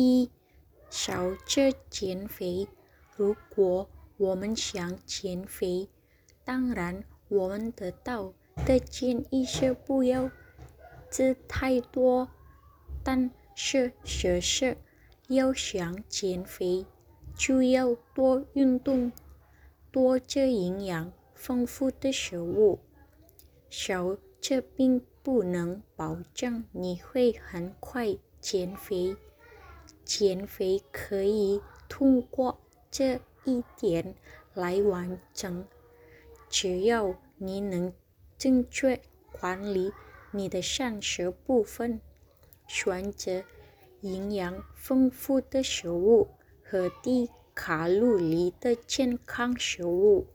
一，少吃减肥。如果我们想减肥，当然我们得到的建议是不要吃太多，但是确实要想减肥，就要多运动，多吃营养丰富的食物。少吃并不能保证你会很快减肥。减肥可以通过这一点来完成，只要你能正确管理你的膳食部分，选择营养丰富的食物和低卡路里的健康食物。